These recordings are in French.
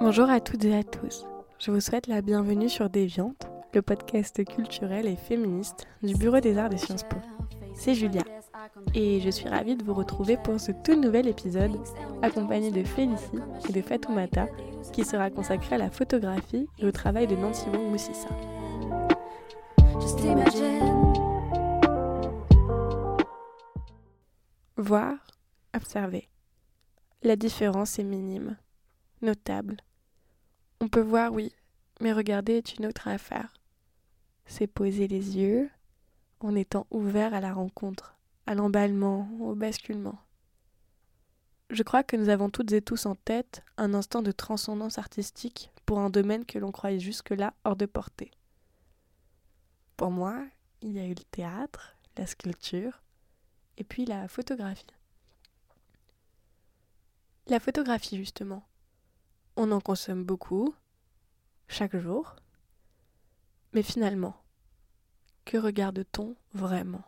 Bonjour à toutes et à tous. Je vous souhaite la bienvenue sur Déviante, le podcast culturel et féministe du Bureau des Arts de Sciences Po. C'est Julia et je suis ravie de vous retrouver pour ce tout nouvel épisode accompagné de Félicie et de Fatoumata qui sera consacré à la photographie et au travail de Nancy Wong Moussissa. Voir, observer. La différence est minime, notable. On peut voir, oui, mais regarder est une autre affaire. C'est poser les yeux en étant ouvert à la rencontre, à l'emballement, au basculement. Je crois que nous avons toutes et tous en tête un instant de transcendance artistique pour un domaine que l'on croyait jusque-là hors de portée. Pour moi, il y a eu le théâtre, la sculpture, et puis la photographie. La photographie, justement. On en consomme beaucoup, chaque jour. Mais finalement, que regarde-t-on vraiment?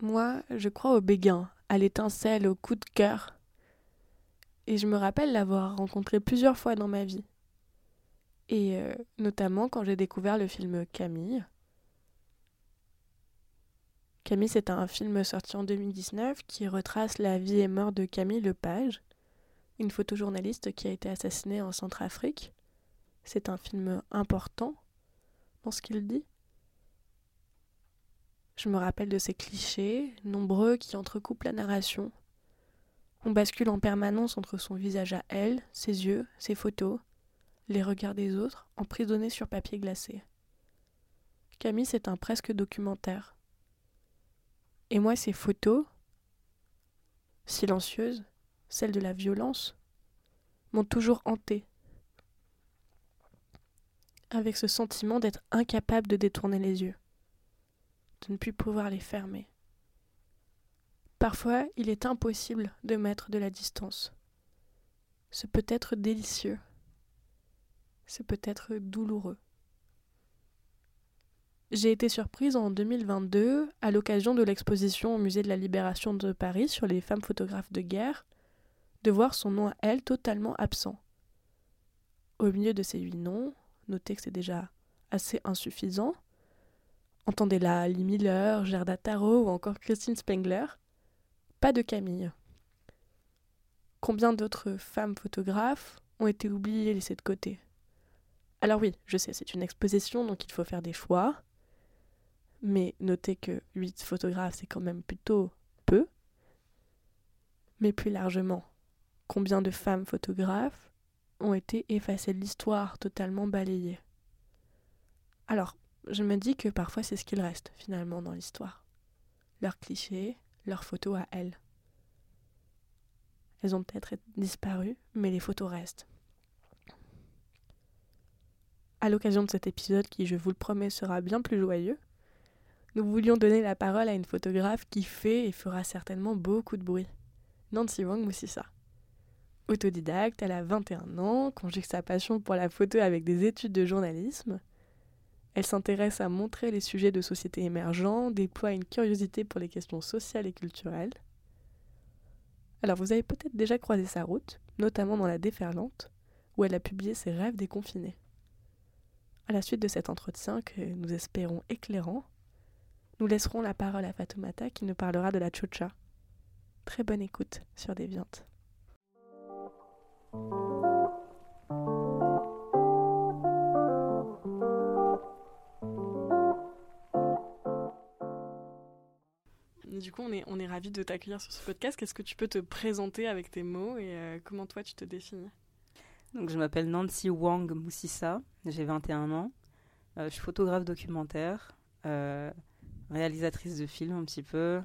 Moi, je crois au béguin, à l'étincelle, au coup de cœur. Et je me rappelle l'avoir rencontré plusieurs fois dans ma vie. Et euh, notamment quand j'ai découvert le film Camille. Camille, c'est un film sorti en 2019 qui retrace la vie et mort de Camille Lepage, une photojournaliste qui a été assassinée en Centrafrique. C'est un film important dans ce qu'il dit. Je me rappelle de ces clichés, nombreux, qui entrecoupent la narration. On bascule en permanence entre son visage à elle, ses yeux, ses photos, les regards des autres, emprisonnés sur papier glacé. Camille, c'est un presque documentaire. Et moi, ces photos, silencieuses, celles de la violence, m'ont toujours hantée. Avec ce sentiment d'être incapable de détourner les yeux, de ne plus pouvoir les fermer. Parfois, il est impossible de mettre de la distance. Ce peut être délicieux. Ce peut être douloureux. J'ai été surprise en 2022, à l'occasion de l'exposition au Musée de la Libération de Paris sur les femmes photographes de guerre, de voir son nom à elle totalement absent. Au milieu de ces huit noms, notez que c'est déjà assez insuffisant, entendez là Lee Miller, Gerda Taro ou encore Christine Spengler, pas de Camille. Combien d'autres femmes photographes ont été oubliées et laissées de côté? Alors oui, je sais, c'est une exposition, donc il faut faire des choix. Mais notez que 8 photographes, c'est quand même plutôt peu. Mais plus largement, combien de femmes photographes ont été effacées de l'histoire, totalement balayées? Alors, je me dis que parfois c'est ce qu'il reste finalement dans l'histoire. Leurs clichés, leurs photos à elles. Elles ont peut-être disparu, mais les photos restent. À l'occasion de cet épisode qui, je vous le promets, sera bien plus joyeux, nous voulions donner la parole à une photographe qui fait et fera certainement beaucoup de bruit. Nancy Wang Moussissa. Autodidacte, elle a 21 ans, conjugue sa passion pour la photo avec des études de journalisme. Elle s'intéresse à montrer les sujets de société émergents, déploie une curiosité pour les questions sociales et culturelles. Alors vous avez peut-être déjà croisé sa route, notamment dans La Déferlante, où elle a publié ses rêves déconfinés. À la suite de cet entretien que nous espérons éclairant, nous laisserons la parole à Fatoumata qui nous parlera de la chocha. Très bonne écoute sur Déviante. Du coup, on est, on est ravis de t'accueillir sur ce podcast. Qu'est-ce que tu peux te présenter avec tes mots et euh, comment toi tu te définis? Donc, je m'appelle Nancy Wang Moussissa, j'ai 21 ans. Euh, je suis photographe documentaire. Euh, réalisatrice de films un petit peu,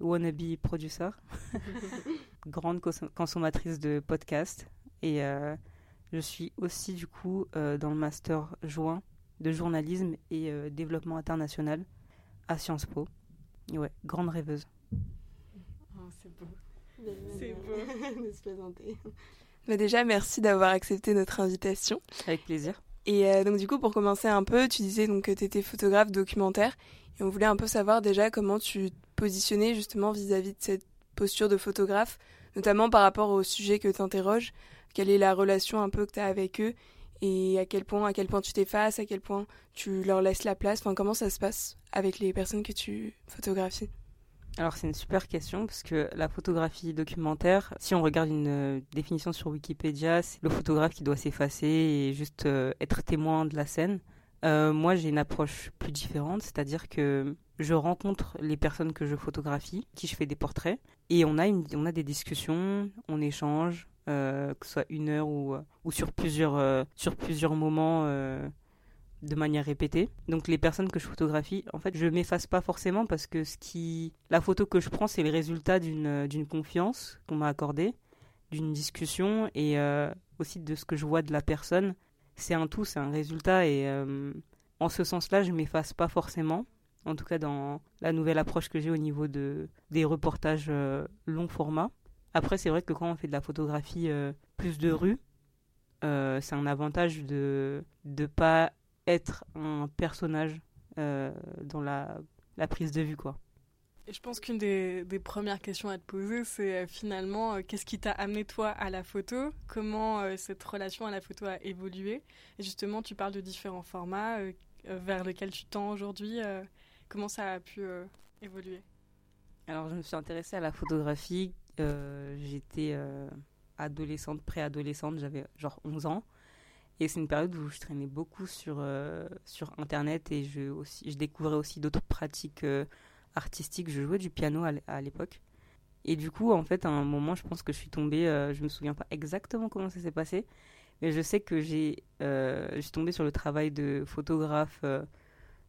wannabe producer, grande consommatrice de podcasts. Et euh, je suis aussi du coup euh, dans le master joint de journalisme et euh, développement international à Sciences Po. ouais, grande rêveuse. Oh, c'est beau. C'est beau de se présenter. Mais déjà, merci d'avoir accepté notre invitation. Avec plaisir. Et donc du coup, pour commencer un peu, tu disais donc que tu étais photographe documentaire. Et on voulait un peu savoir déjà comment tu te positionnais justement vis-à-vis de cette posture de photographe, notamment par rapport au sujet que tu interroges, quelle est la relation un peu que tu as avec eux? Et à quel point à quel point tu t'effaces, à quel point tu leur laisses la place, enfin comment ça se passe avec les personnes que tu photographies? Alors c'est une super question parce que la photographie documentaire, si on regarde une euh, définition sur Wikipédia, c'est le photographe qui doit s'effacer et juste euh, être témoin de la scène. Euh, moi j'ai une approche plus différente, c'est-à-dire que je rencontre les personnes que je photographie, qui je fais des portraits, et on a, une, on a des discussions, on échange, que ce soit une heure ou, ou sur, plusieurs, sur plusieurs moments de manière répétée. Donc les personnes que je photographie, en fait, je m'efface pas forcément parce que la photo que je prends, c'est le résultat d'une d'une confiance qu'on m'a accordée, d'une discussion et euh, aussi de ce que je vois de la personne. C'est un tout, c'est un résultat et euh, en ce sens-là, je m'efface pas forcément. En tout cas, dans la nouvelle approche que j'ai au niveau de des reportages euh, long format. Après, c'est vrai que quand on fait de la photographie plus de rue, c'est un avantage de ne pas être un personnage euh, dans la, la, prise de vue, quoi. Et je pense qu'une des, des, premières questions à te poser, c'est euh, finalement euh, qu'est-ce qui t'a amené toi à la photo? Comment cette relation à la photo a évolué? Et justement, tu parles de différents formats vers lesquels tu tends aujourd'hui. comment ça a pu évoluer? Alors, je me suis intéressée à la photographie. J'étais adolescente, préadolescente, j'avais genre 11 ans. Et c'est une période où je traînais beaucoup sur, euh, sur Internet et je, aussi, je découvrais aussi d'autres pratiques euh, artistiques. Je jouais du piano à l'époque. Et du coup, en fait, à un moment, je pense que je suis tombée, euh, je me souviens pas exactement comment ça s'est passé, mais je sais que j'ai, je suis tombée sur le travail de photographe,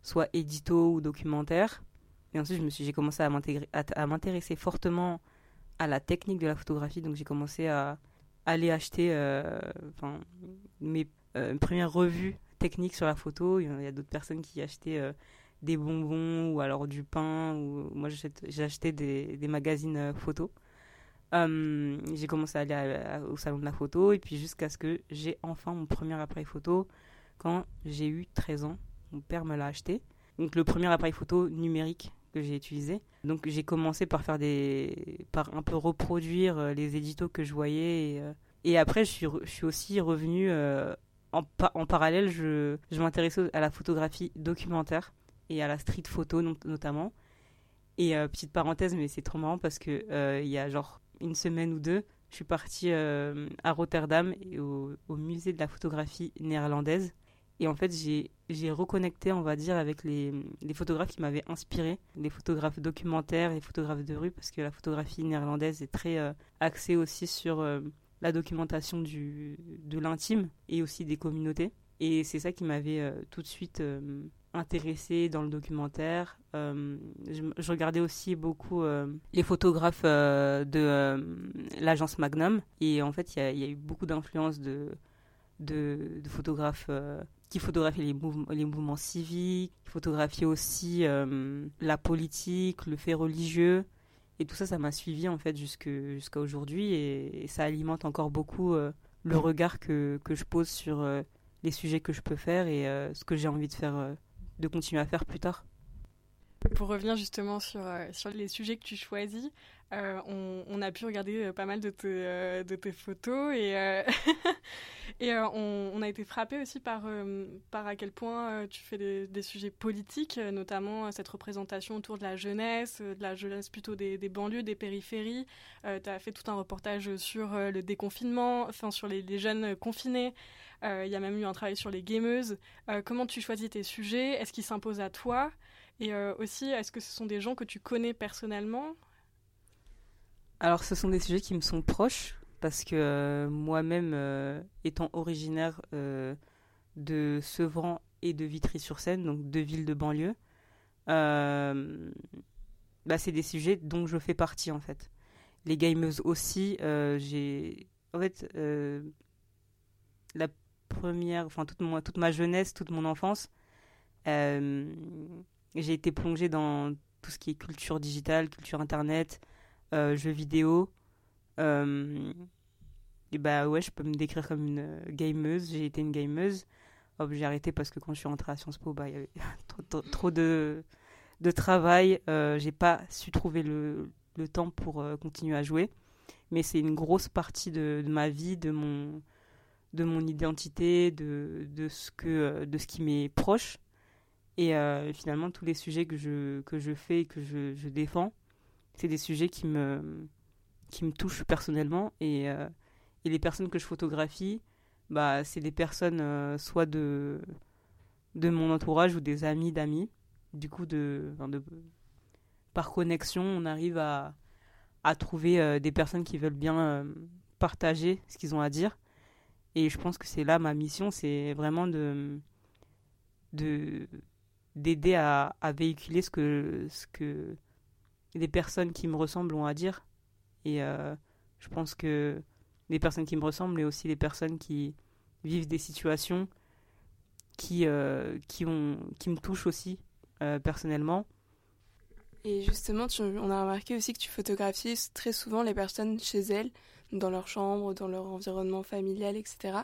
soit édito ou documentaire. Et ensuite, j'ai commencé à m'intéresser fortement à la technique de la photographie. Donc, j'ai commencé à aller acheter mes euh, une première revue technique sur la photo. Il y a, d'autres personnes qui achetaient euh, des bonbons ou alors du pain. Ou moi, j'ai acheté des, magazines euh, photos. j'ai commencé à aller au salon de la photo et puis jusqu'à ce que j'ai enfin mon premier appareil photo quand j'ai eu 13 ans. Mon père me l'a acheté. Donc le premier appareil photo numérique que j'ai utilisé. Donc j'ai commencé par faire des par un peu reproduire les éditos que je voyais et, après je suis, je suis aussi revenu en, parallèle, je, je m'intéressais à la photographie documentaire et à la street photo notamment. Et euh, petite parenthèse, mais c'est trop marrant parce que euh, il y a genre une semaine ou deux, je suis partie euh, à Rotterdam et au, musée de la photographie néerlandaise. Et en fait, j'ai reconnecté, on va dire, avec les, les photographes qui m'avaient inspiré, les photographes documentaires, les photographes de rue, parce que la photographie néerlandaise est très axée aussi sur la documentation du, de l'intime et aussi des communautés. Et c'est ça qui m'avait euh, tout de suite euh, intéressé dans le documentaire. Euh, je, regardais aussi beaucoup les photographes de l'agence Magnum. Et en fait, il y, a eu beaucoup d'influence de, de, photographes qui photographiaient les, les mouvements civiques, qui photographiaient aussi la politique, le fait religieux. Et tout ça, ça m'a suivi en fait jusqu'à aujourd'hui et, ça alimente encore beaucoup euh, le regard que, que, je pose sur euh, les sujets que je peux faire et euh, ce que j'ai envie de faire, de continuer à faire plus tard. Pour revenir justement sur, sur les sujets que tu choisis, on, on, a pu regarder pas mal de tes, photos et, on, a été frappé aussi par, à quel point tu fais des, sujets politiques, notamment cette représentation autour de la jeunesse, de la jeunesse plutôt des, banlieues, des périphéries. tu as fait tout un reportage sur le déconfinement, enfin sur les jeunes confinés. Il y a même eu un travail sur les gameuses. comment tu choisis tes sujets? Est-ce qu'ils s'imposent à toi? Et euh, aussi, est-ce que ce sont des gens que tu connais personnellement? Alors, ce sont des sujets qui me sont proches parce que euh, moi-même, euh, étant originaire de Sevran et de Vitry-sur-Seine, donc deux villes de banlieue, bah, c'est des sujets dont je fais partie en fait. Les gameuses aussi, j'ai. En fait, la première, enfin toute, toute ma jeunesse, toute mon enfance, j'ai été plongée dans tout ce qui est culture digitale, culture internet, euh, jeux vidéo. Euh, et bah ouais, je peux me décrire comme une gameuse. J'ai été une gameuse. hop, j'ai arrêté parce que quand je suis rentrée à Sciences Po, bah, il y avait trop, de, travail. Euh, j'ai pas su trouver le, le temps pour euh, continuer à jouer. Mais c'est une grosse partie de, de, ma vie, de mon, de mon identité, de, de, ce, que, de ce qui m'est proche. Et euh, finalement, tous les sujets que je, que je fais et que je, défends, c'est des sujets qui me, qui me touchent personnellement. Et, euh, et les personnes que je photographie, bah, c'est des personnes euh, soit de, de mon entourage ou des amis d'amis. Du coup, de, par connexion, on arrive à, à trouver des personnes qui veulent bien partager ce qu'ils ont à dire. Et je pense que c'est là ma mission, c'est vraiment de de d'aider à, véhiculer ce que ce que les personnes qui me ressemblent ont à dire. Et euh, je pense que les personnes qui me ressemblent, mais aussi les personnes qui vivent des situations qui, euh, qui, ont, qui me touchent aussi euh, personnellement. Et justement, on a remarqué aussi que tu photographies très souvent les personnes chez elles, dans leur chambre, dans leur environnement familial, etc.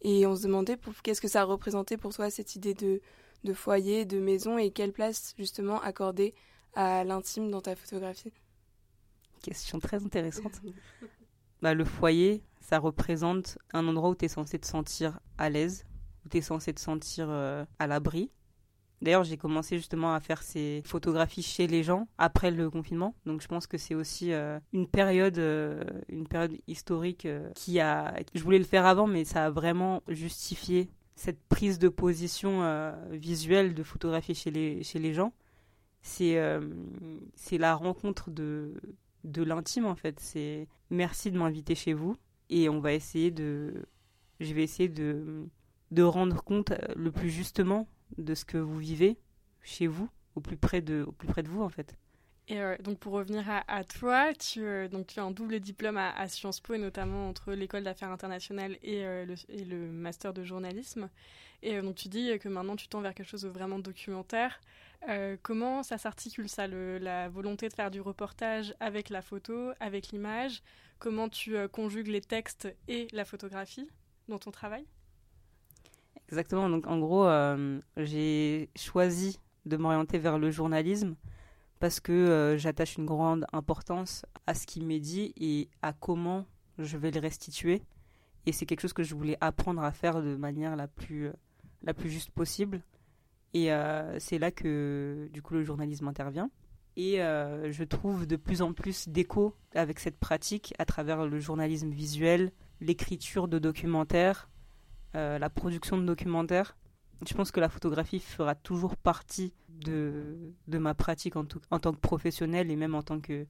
Et on se demandait qu'est-ce que ça représentait pour toi cette idée de, de foyer, de maison, et quelle place justement accorder à l'intime dans ta photographie? Question très intéressante. bah, le foyer, ça représente un endroit où tu es censé te sentir à l'aise, où tu es censé te sentir euh, à l'abri. D'ailleurs, j'ai commencé justement à faire ces photographies chez les gens après le confinement. Donc, je pense que c'est aussi euh, une période, euh, une période historique qui a. Je voulais le faire avant, mais ça a vraiment justifié cette prise de position euh, visuelle de photographie chez les chez les gens. C'est euh, c'est la rencontre de de l'intime en fait. C'est merci de m'inviter chez vous et on va essayer de. Je vais essayer de de rendre compte euh, le plus justement de ce que vous vivez chez vous, au plus près de, au plus près de vous en fait. Et euh, donc pour revenir à, toi, tu, euh, tu as un double diplôme à, Sciences Po et notamment entre l'école d'affaires internationales et, euh, le, master de journalisme. Et donc tu dis que maintenant tu tends vers quelque chose de vraiment documentaire. comment ça s'articule ça, la volonté de faire du reportage avec la photo, avec l'image? Comment tu conjugues les textes et la photographie dans ton travail? Exactement. Donc, en gros, j'ai choisi de m'orienter vers le journalisme parce que euh, j'attache une grande importance à ce qui m'est dit et à comment je vais le restituer. Et c'est quelque chose que je voulais apprendre à faire de manière la plus, euh, la plus juste possible. Et euh, c'est là que, du coup, le journalisme intervient. Et je trouve de plus en plus d'écho avec cette pratique à travers le journalisme visuel, l'écriture de documentaires, la production de documentaires. Je pense que la photographie fera toujours partie de, ma pratique en, tant que professionnel et même en tant que,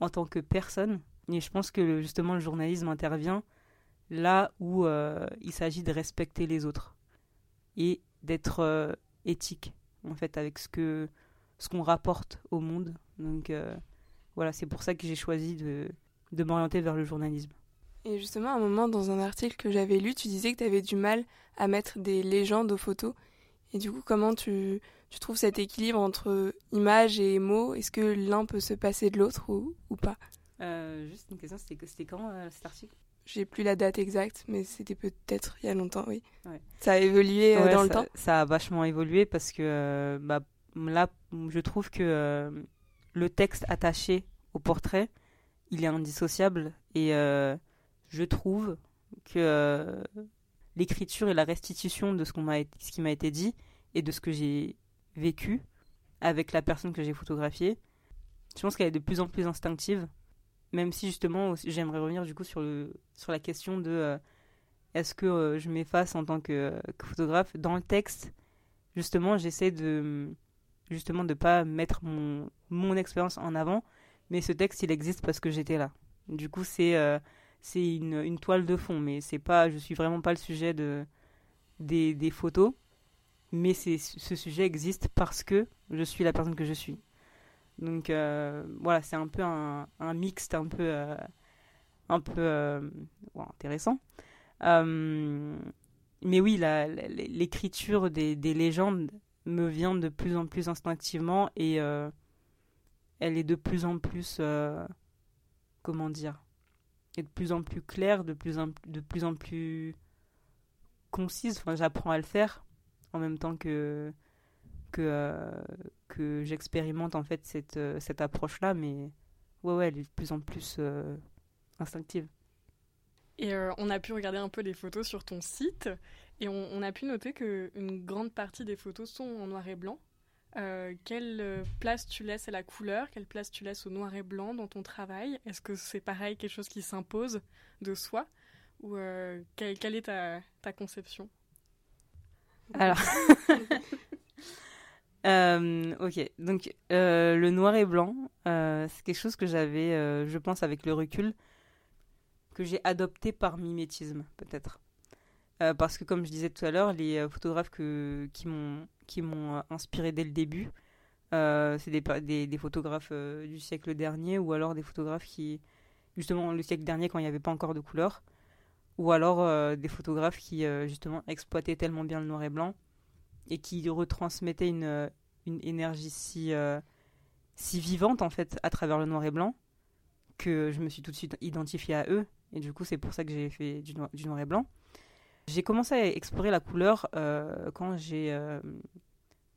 en tant que personne. Et je pense que justement le journalisme intervient là où euh, il s'agit de respecter les autres et d'être euh, éthique en fait avec ce que ce qu'on rapporte au monde. Donc euh, voilà, c'est pour ça que j'ai choisi de, de m'orienter vers le journalisme. Et justement, à un moment, dans un article que j'avais lu, tu disais que tu avais du mal à mettre des légendes aux photos. Et du coup, comment tu, tu trouves cet équilibre entre image et mots? Est-ce que l'un peut se passer de l'autre ou, ou pas? Euh, Juste une question, c'était quand euh, cet article? J'ai plus la date exacte, mais c'était peut-être il y a longtemps, oui. Ouais. Ça a évolué euh, ouais, dans ça, le temps? Ça a vachement évolué parce que bah, là, je trouve que le texte attaché au portrait, il est indissociable et je trouve que l'écriture et la restitution de ce, qu'on m'a, ce qui m'a été dit et de ce que j'ai vécu avec la personne que j'ai photographiée, je pense qu'elle est de plus en plus instinctive. Même si justement, j'aimerais revenir du coup sur, le, sur la question de euh, est-ce que euh, je m'efface en tant que, que, photographe? Dans le texte. Justement, j'essaie de justement de pas mettre mon, mon expérience en avant, mais ce texte il existe parce que j'étais là. Du coup, c'est euh, c'est une, une, toile de fond, mais c'est pas, je suis vraiment pas le sujet de, des, des photos, mais ce sujet existe parce que je suis la personne que je suis. Donc euh, voilà, c'est un peu un, un mixte un peu, euh, un peu euh, intéressant. Mais oui, l'écriture des, des, légendes me vient de plus en plus instinctivement et elle est de plus en plus, comment dire, est de plus en plus claire, de plus en, de plus, en plus concise. Enfin, j'apprends à le faire en même temps que que, que j'expérimente en fait cette, cette approche là mais ouais ouais elle est de plus en plus instinctive. Et on a pu regarder un peu les photos sur ton site et on, a pu noter qu'une grande partie des photos sont en noir et blanc. Euh, quelle euh, place tu laisses à la couleur? Quelle place tu laisses au noir et blanc dans ton travail? Est-ce que c'est pareil, quelque chose qui s'impose de soi? Ou euh, quelle, est ta, ta conception? Alors, ok, donc le noir et blanc, c'est quelque chose que j'avais, je pense, avec le recul, que j'ai adopté par mimétisme, peut-être. parce que, comme je disais tout à l'heure, les photographes qui m'ont euh, inspiré dès le début. Euh, c'est des, des, photographes euh, du siècle dernier ou alors des photographes qui, justement, le siècle dernier quand il n'y avait pas encore de couleur, ou alors des photographes qui, justement, exploitaient tellement bien le noir et blanc et qui retransmettaient une, une énergie si, si vivante, en fait, à travers le noir et blanc, que je me suis tout de suite identifiée à eux. Et du coup, c'est pour ça que j'ai fait du noir, du noir et blanc. J'ai commencé à explorer la couleur euh, quand j'ai euh,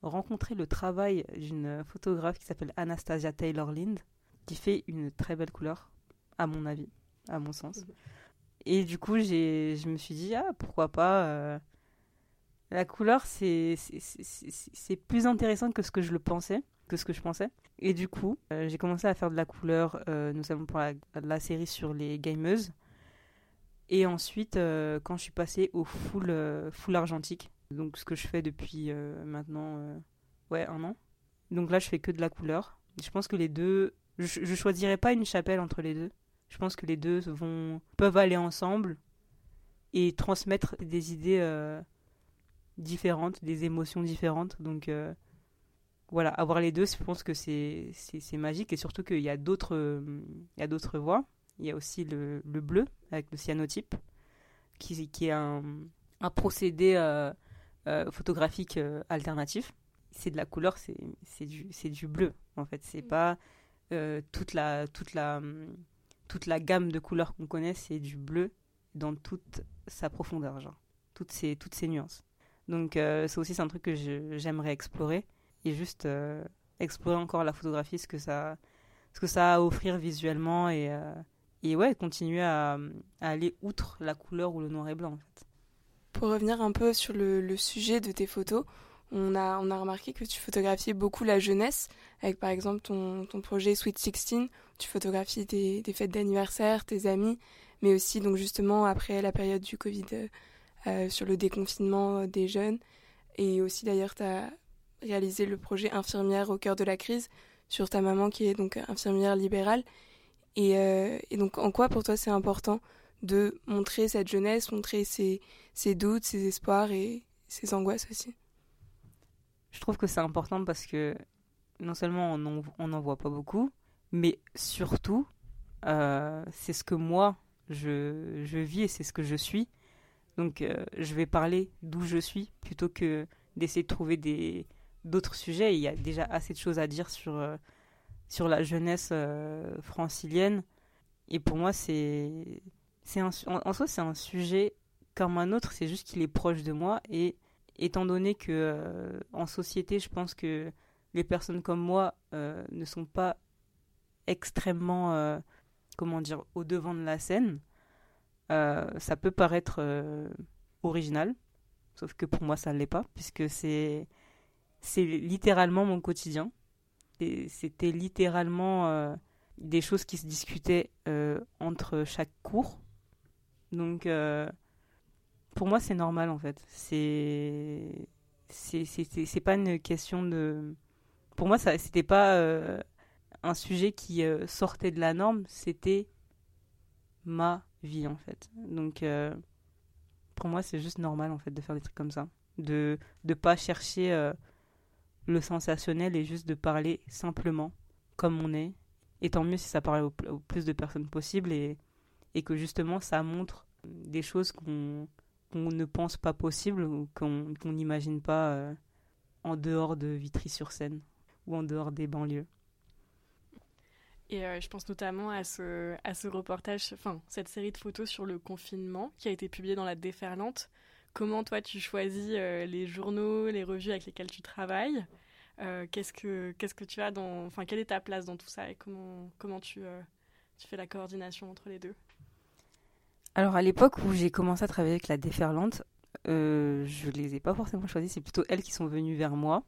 rencontré le travail d'une photographe qui s'appelle Anastasia Taylor Lind, qui fait une très belle couleur, à mon avis, à mon sens. Mhm. Et du coup, je me suis dit, ah, pourquoi pas euh, La couleur, c'est plus intéressant que ce que je le pensais, que ce que je pensais. Et du coup, j'ai commencé à faire de la couleur, notamment pour la, série sur les gameuses. Et ensuite, euh, quand je suis passée au full, euh, full argentique, donc ce que je fais depuis euh, maintenant ouais, un an. Donc là, je fais que de la couleur. Je pense que les deux, je, je choisirais pas une chapelle entre les deux. Je pense que les deux vont, peuvent aller ensemble et transmettre des idées différentes, des émotions différentes. Donc voilà, avoir les deux, je pense que c'est magique et surtout qu'il y a d'autres voies. Il y a aussi le, le bleu avec le cyanotype, qui, qui est un, un procédé euh, euh, photographique euh, alternatif. C'est de la couleur, c'est du, du bleu en fait. C'est pas toute, la, toute, la, toute la gamme de couleurs qu'on connaît, c'est du bleu dans toute sa profondeur, genre, toutes ces, toutes ces nuances. Donc ça aussi un truc que j'aimerais explorer et juste explorer encore la photographie, ce que ça, ce que ça a à offrir visuellement et, et ouais, continuer à, aller outre la couleur ou le noir et blanc. Pour revenir un peu sur le, sujet de tes photos, on a, on a remarqué que tu photographiais beaucoup la jeunesse, avec par exemple ton, ton projet Sweet 16, tu photographies des, fêtes d'anniversaire, tes amis, mais aussi donc justement après la période du Covid euh, euh, sur le déconfinement des jeunes. Et aussi d'ailleurs, tu as réalisé le projet Infirmière au cœur de la crise sur ta maman qui est donc infirmière libérale euh, et, donc, en quoi pour toi c'est important de montrer cette jeunesse, montrer ses, doutes, ses espoirs et ses angoisses aussi? Je trouve que c'est important parce que non seulement on n'en voit pas beaucoup, mais surtout, euh, c'est ce que moi, je, je vis et c'est ce que je suis. Donc, euh, je vais parler d'où je suis plutôt que d'essayer de trouver des d'autres sujets. Il y a déjà assez de choses à dire sur sur la jeunesse euh, francilienne. Et pour moi, c'est, c'est en, soi, c'est un sujet comme un autre, c'est juste qu'il est proche de moi. Et étant donné que euh, en société, je pense que les personnes comme moi euh, ne sont pas extrêmement, comment dire, au devant de la scène, ça peut paraître original, sauf que pour moi, ça ne l'est pas, puisque c'est, c'est littéralement mon quotidien c'était littéralement euh, des choses qui se discutaient euh, entre chaque cours. Donc, euh, pour moi, c'est normal en fait. C'est c'est pas une question de. Pour moi, ça c'était pas un sujet qui sortait de la norme, c'était ma vie en fait. Donc, pour moi, c'est juste normal en fait de faire des trucs comme ça. De ne pas chercher le sensationnel est juste de parler simplement comme on est. Et tant mieux si ça parle au, plus de personnes possible et, et que justement ça montre des choses qu'on ne pense pas possibles ou qu'on n'imagine pas euh, en dehors de Vitry-sur-Seine ou en dehors des banlieues. Et euh, je pense notamment à ce, à ce reportage, enfin cette série de photos sur le confinement qui a été publiée dans la Déferlante comment toi tu choisis les journaux, les revues avec lesquelles tu travailles? qu'est-ce que qu'est-ce que tu as dans, enfin quelle est ta place dans tout ça et comment comment tu tu fais la coordination entre les deux? Alors à l'époque où j'ai commencé à travailler avec la déferlante, euh, je les ai pas forcément choisis, c'est plutôt elles qui sont venues vers moi.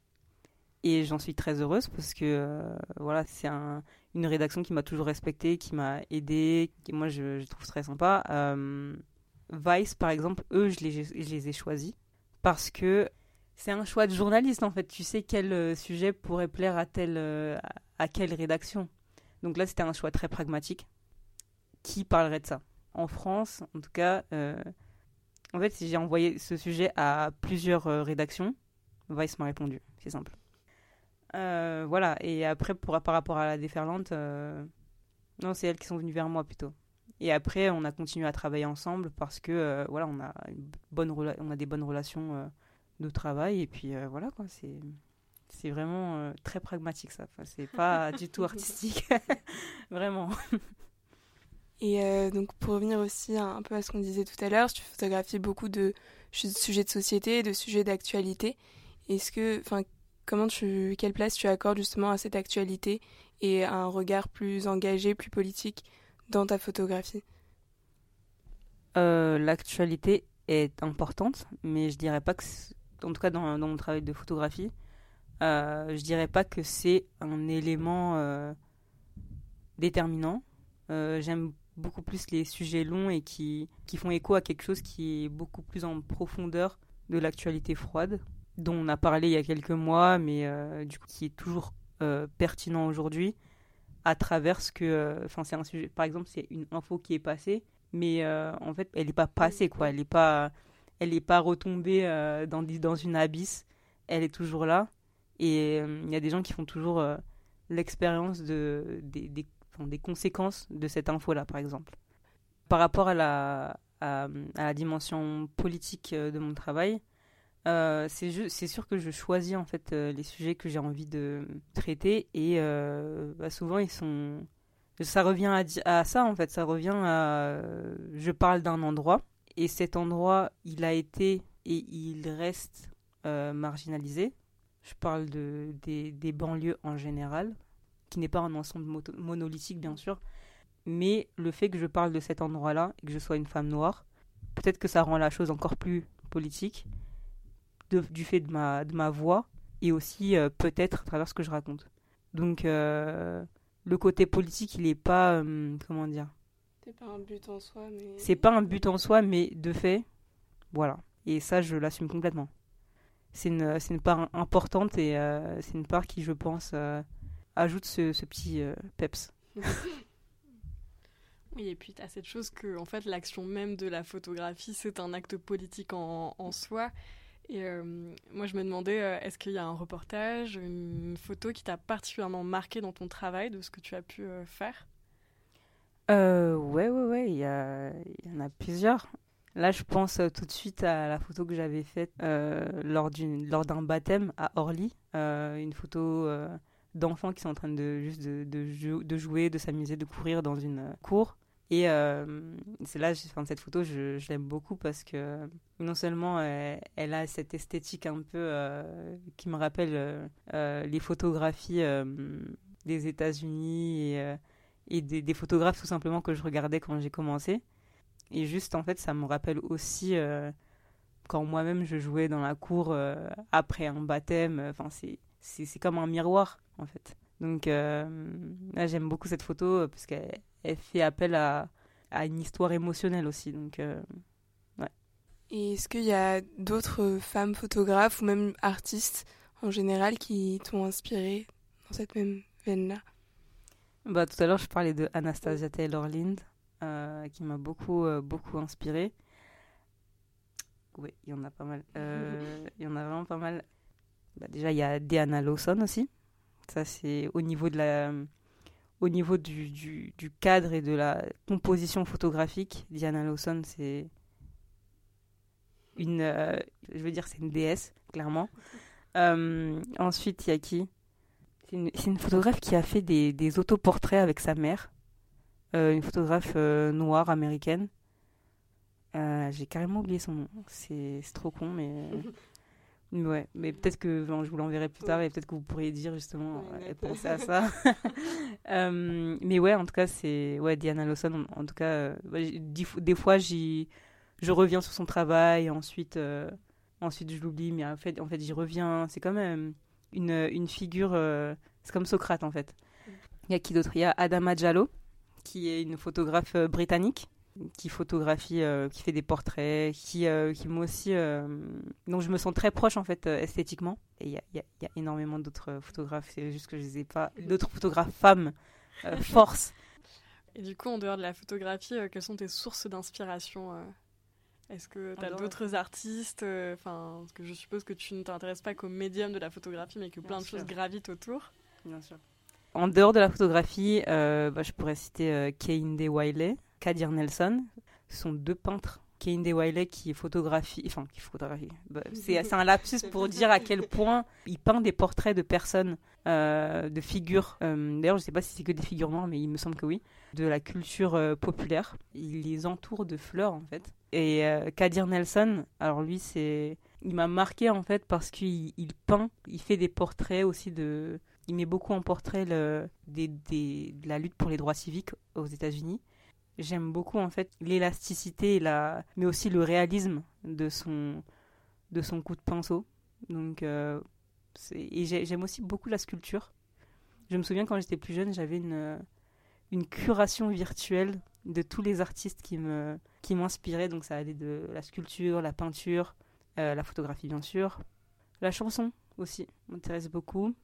Et j'en suis très heureuse parce que euh, voilà, c'est un, une rédaction qui m'a toujours respectée, qui m'a aidée, qui moi je, trouve très sympa. Euh, Vice, par exemple, eux, je les, ai choisis parce que c'est un choix de journaliste en fait. Tu sais quel euh, sujet pourrait plaire à, telle, à quelle rédaction. Donc là, c'était un choix très pragmatique. Qui parlerait de ça? En France, en tout cas, en fait, si j'ai envoyé ce sujet à plusieurs euh, rédactions, Vice m'a répondu. C'est simple. Euh, voilà. Et après, pour, par rapport à la déferlante, euh, non, c'est elles qui sont venues vers moi plutôt. Et après, on a continué à travailler ensemble parce que voilà, on a une bonne on a des bonnes relations de travail et puis voilà quoi. C'est c'est vraiment très pragmatique ça. Enfin, c'est pas du tout artistique, vraiment. Et euh, donc pour revenir aussi un peu à ce qu'on disait tout à l'heure, tu photographies beaucoup de sujets de société, de sujets d'actualité. Est-ce que, enfin, comment tu, quelle place tu accordes justement à cette actualité et à un regard plus engagé, plus politique dans ta photographie? Euh, L'actualité est importante, mais je dirais pas que, en tout cas dans, mon travail de photographie, euh, je dirais pas que c'est un élément euh, déterminant. J'aime beaucoup plus les sujets longs et qui font écho à quelque chose qui est beaucoup plus en profondeur de l'actualité froide, dont on a parlé il y a quelques mois, mais euh, du coup qui est toujours euh, pertinent aujourd'hui à travers ce que. Euh, enfin, c'est un sujet, par exemple, c'est une info qui est passée, mais en fait, elle n'est pas passée, quoi. Elle n'est pas, elle est pas retombée dans, dans une abysse. Elle est toujours là. Et il y a des gens qui font toujours l'expérience de, des, des conséquences de cette info-là, par exemple. Par rapport à la, à, la dimension politique de mon travail, euh, c'est sûr que je choisis en fait euh, les sujets que j'ai envie de traiter et euh, bah, souvent ils sont ça revient à, ça en fait. Ça revient à je parle d'un endroit et cet endroit il a été et il reste marginalisé. Je parle de des, des banlieues en général qui n'est pas un ensemble monolithique bien sûr, mais le fait que je parle de cet endroit-là et que je sois une femme noire, peut-être que ça rend la chose encore plus politique du fait de ma, de ma voix et aussi euh, peut-être à travers ce que je raconte. Donc euh, le côté politique, il n'est pas euh, comment dire. C'est pas un but en soi, mais. C'est pas un but en soi, mais de fait, voilà. Et ça, je l'assume complètement. C'est une, une part importante et c'est une part qui, je pense, ajoute ce, ce petit peps. oui, et puis tu as cette chose que en fait, l'action même de la photographie, c'est un acte politique en, en soi. Et euh, moi, je me demandais, euh, est-ce qu'il y a un reportage, une photo qui t'a particulièrement marqué dans ton travail, de ce que tu as pu faire? Euh, Ouais, ouais, ouais, il y, en a plusieurs. Là, je pense tout de suite à la photo que j'avais faite lors d'un baptême à Orly, une photo d'enfants qui sont en train de juste de, jouer, de s'amuser, de courir dans une cour. Et euh, là, enfin, cette photo, je, l'aime beaucoup parce que non seulement elle, a cette esthétique un peu euh, qui me rappelle les photographies des États-Unis et, des, photographes tout simplement que je regardais quand j'ai commencé. Et juste, en fait, ça me rappelle aussi quand moi-même je jouais dans la cour après un baptême. Enfin, c'est comme un miroir en fait. Donc euh, là j'aime beaucoup cette photo euh, parce qu'elle elle fait appel à, à, une histoire émotionnelle aussi. Donc euh, ouais. Et est-ce qu'il y a d'autres femmes photographes ou même artistes en général qui t'ont inspiré dans cette même veine-là? Bah, Tout à l'heure je parlais de Anastasia Taylor Lind qui m'a beaucoup, beaucoup inspiré. Oui, il y en a pas mal. Il y en a vraiment pas mal. Bah, déjà, il y a Diana Lawson aussi. Ça, c'est au niveau de la au niveau du, du, cadre et de la composition photographique, Diana Lawson, c'est une, euh, je veux dire, c'est une déesse, clairement. Euh, ensuite, il y a qui? C'est une, photographe qui a fait des, des autoportraits avec sa mère, euh, une photographe noire américaine. J'ai carrément oublié son nom. C'est trop con, mais. mais ouais, mais peut-être que je vous l'enverrai plus tard et peut-être que vous pourriez dire justement, ouais, note. penser à ça. Euh, mais ouais, en tout cas, c'est. Ouais, Diana Lawson, en, en tout cas, euh, des, fo- des fois, j'y. Je reviens sur son travail, ensuite, euh, ensuite je l'oublie, mais en fait, en fait j'y reviens. C'est quand même une, une figure. euh, c'est comme Socrate, en fait. Il y a qui d'autre? Il y a Adama Diallo, qui est une photographe euh, britannique, qui photographie, euh, qui fait des portraits, qui, euh, qui moi aussi. euh, dont je me sens très proche, en fait, euh, esthétiquement. Et il y a, y a- y a énormément d'autres euh, photographes, c'est juste que je les ai pas. D'autres photographes femmes, force. Et du coup, en dehors de la photographie, quelles sont tes sources d'inspiration Est-ce que tu as d'autres artistes Enfin, parce que je suppose que tu ne t'intéresses pas qu'au médium de la photographie, mais que Bien plein de choses gravitent autour. Bien sûr. En dehors de la photographie, bah, je pourrais citer Kehinde Wiley, Kadir Nelson. Ce sont deux peintres. Kehinde Wiley qui photographie, enfin qui photographie. bah, c'est un lapsus pour dire à quel point il peint des portraits de personnes, euh, de figures. euh, D'ailleurs, je ne sais pas si c'est que des figures noires, mais il me semble que oui. De la culture euh, populaire. Il les entoure de fleurs en fait. Et Kadir Nelson, alors lui, c'est, il m'a marqué en fait parce qu'il il peint, il fait des portraits aussi de il met beaucoup en portrait le, des, des- de la lutte pour les droits civiques aux États-Unis. J'aime beaucoup en fait l'élasticité, la, mais aussi le réalisme de son, de son coup de pinceau. Donc, euh, et j'ai- j'aime aussi beaucoup la sculpture. Je me souviens quand j'étais plus jeune, j'avais une, une curation virtuelle de tous les artistes qui me qui m'inspiraient. Donc ça allait de la sculpture, la peinture, euh, la photographie bien sûr, la chanson aussi m'intéresse beaucoup.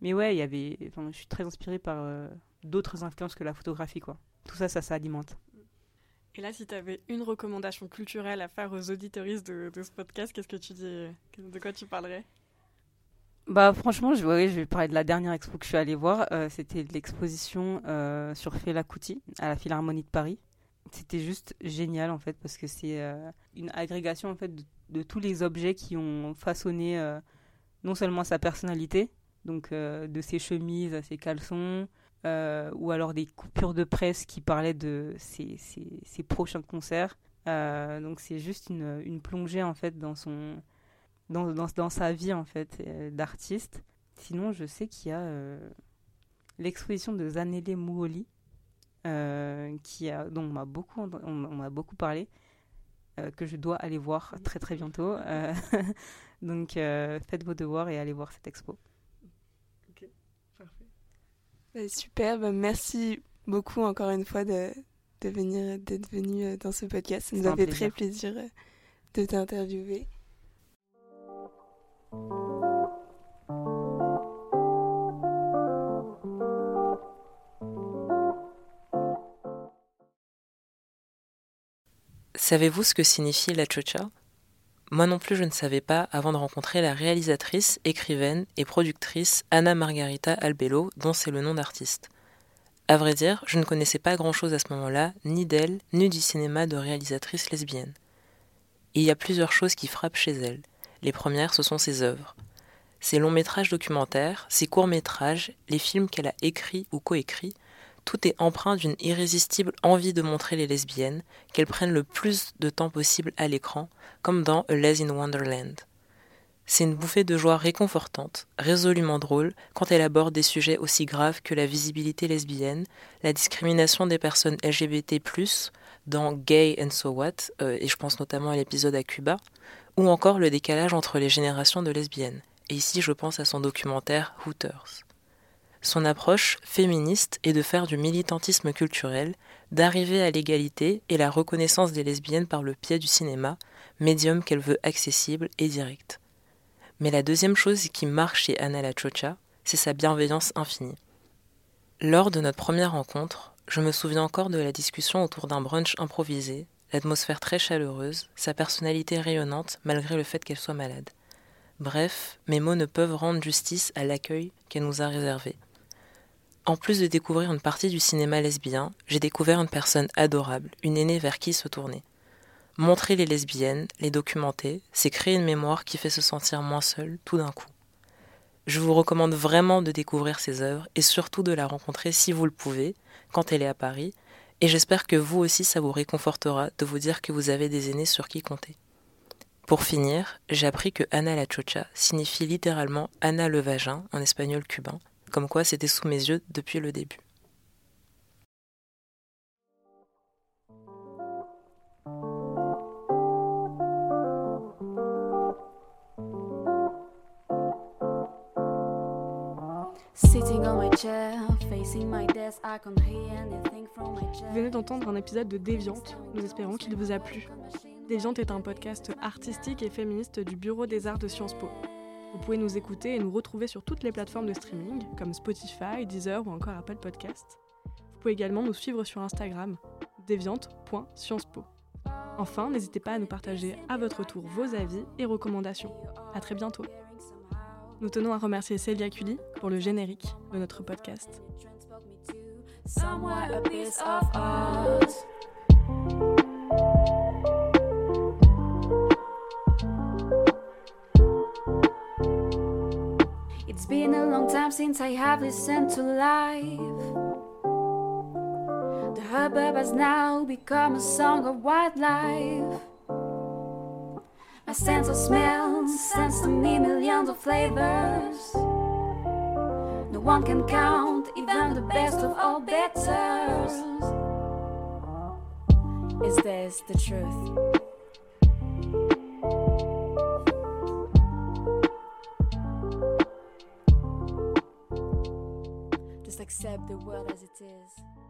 Mais ouais, il y avait. Je suis très inspirée par euh, d'autres influences que la photographie, quoi. Tout ça, ça s'alimente. Et là, si tu avais une recommandation culturelle à faire aux auditoristes de, de ce podcast, qu'est-ce que tu dis De quoi tu parlerais? Bah, franchement, je, ouais, je vais parler de la dernière expo que je suis allée voir. Euh, C'était l'exposition euh, sur Fela Kuti à la Philharmonie de Paris. C'était juste génial, en fait, parce que c'est euh, une agrégation, en fait, de, de tous les objets qui ont façonné euh, non seulement sa personnalité, donc euh, de ses chemises à ses caleçons, euh, ou alors des coupures de presse qui parlaient de ses, prochains concerts. Euh, donc c'est juste une, plongée en fait dans son dans, dans, dans sa vie en fait euh, d'artiste. Sinon, je sais qu'il y a l'exposition de Zanele Mouoli qui a dont on m'a beaucoup on, m'a beaucoup parlé que je dois aller voir très très bientôt. Donc faites vos devoirs et allez voir cette expo. Bah, super, bah, merci beaucoup encore une fois de, de venir, d'être venu euh, dans ce podcast. Ça nous a fait plaisir. très plaisir euh, de t'interviewer. Savez-vous ce que signifie la chocha Moi non plus je ne savais pas avant de rencontrer la réalisatrice, écrivaine et productrice Anna Margarita Albello, dont c'est le nom d'artiste. À vrai dire, je ne connaissais pas grand-chose à ce moment-là, ni d'elle, ni du cinéma de réalisatrice lesbienne. Il y a plusieurs choses qui frappent chez elle. Les premières, ce sont ses œuvres. Ses longs métrages documentaires, ses courts métrages, les films qu'elle a écrits ou coécrits, tout est empreint d'une irrésistible envie de montrer les lesbiennes, qu'elles prennent le plus de temps possible à l'écran, comme dans A Les in Wonderland. C'est une bouffée de joie réconfortante, résolument drôle, quand elle aborde des sujets aussi graves que la visibilité lesbienne, la discrimination des personnes LGBT+, dans Gay and So What, euh, et je pense notamment à l'épisode à Cuba, ou encore le décalage entre les générations de lesbiennes. Et ici, je pense à son documentaire Hooters. Son approche féministe est de faire du militantisme culturel, d'arriver à l'égalité et la reconnaissance des lesbiennes par le biais du cinéma, médium qu'elle veut accessible et direct. Mais la deuxième chose qui marque chez Anna La Chocha, c'est sa bienveillance infinie. Lors de notre première rencontre, je me souviens encore de la discussion autour d'un brunch improvisé, l'atmosphère très chaleureuse, sa personnalité rayonnante malgré le fait qu'elle soit malade. Bref, mes mots ne peuvent rendre justice à l'accueil qu'elle nous a réservé. En plus de découvrir une partie du cinéma lesbien, j'ai découvert une personne adorable, une aînée vers qui se tourner. Montrer les lesbiennes, les documenter, c'est créer une mémoire qui fait se sentir moins seul tout d'un coup. Je vous recommande vraiment de découvrir ses œuvres et surtout de la rencontrer si vous le pouvez, quand elle est à Paris, Et j'espère que vous aussi ça vous réconfortera de vous dire que vous avez des aînés sur qui compter. Pour finir, j'ai appris que Ana la Chocha signifie littéralement Ana le vagin en espagnol cubain, comme quoi c'était sous mes yeux depuis le début. Vous venez d'entendre un épisode de Déviante. Nous espérons qu'il vous a plu. Déviante est un podcast artistique et féministe du Bureau des Arts de Sciences Po. Vous pouvez nous écouter et nous retrouver sur toutes les plateformes de streaming, comme Spotify, Deezer ou encore Apple Podcast. Vous pouvez également nous suivre sur Instagram, déviante.sciencespo. Enfin, n'hésitez pas à nous partager à votre tour vos avis et recommandations. À très bientôt. Nous tenons à remercier Célia Cully pour le générique de notre podcast. It's been a long time since I have listened to life. The hubbub has now become a song of wildlife. My sense of smell sends to me millions of flavors. No one can count, even the best of all betters. Is this the truth? Just accept the world as it is.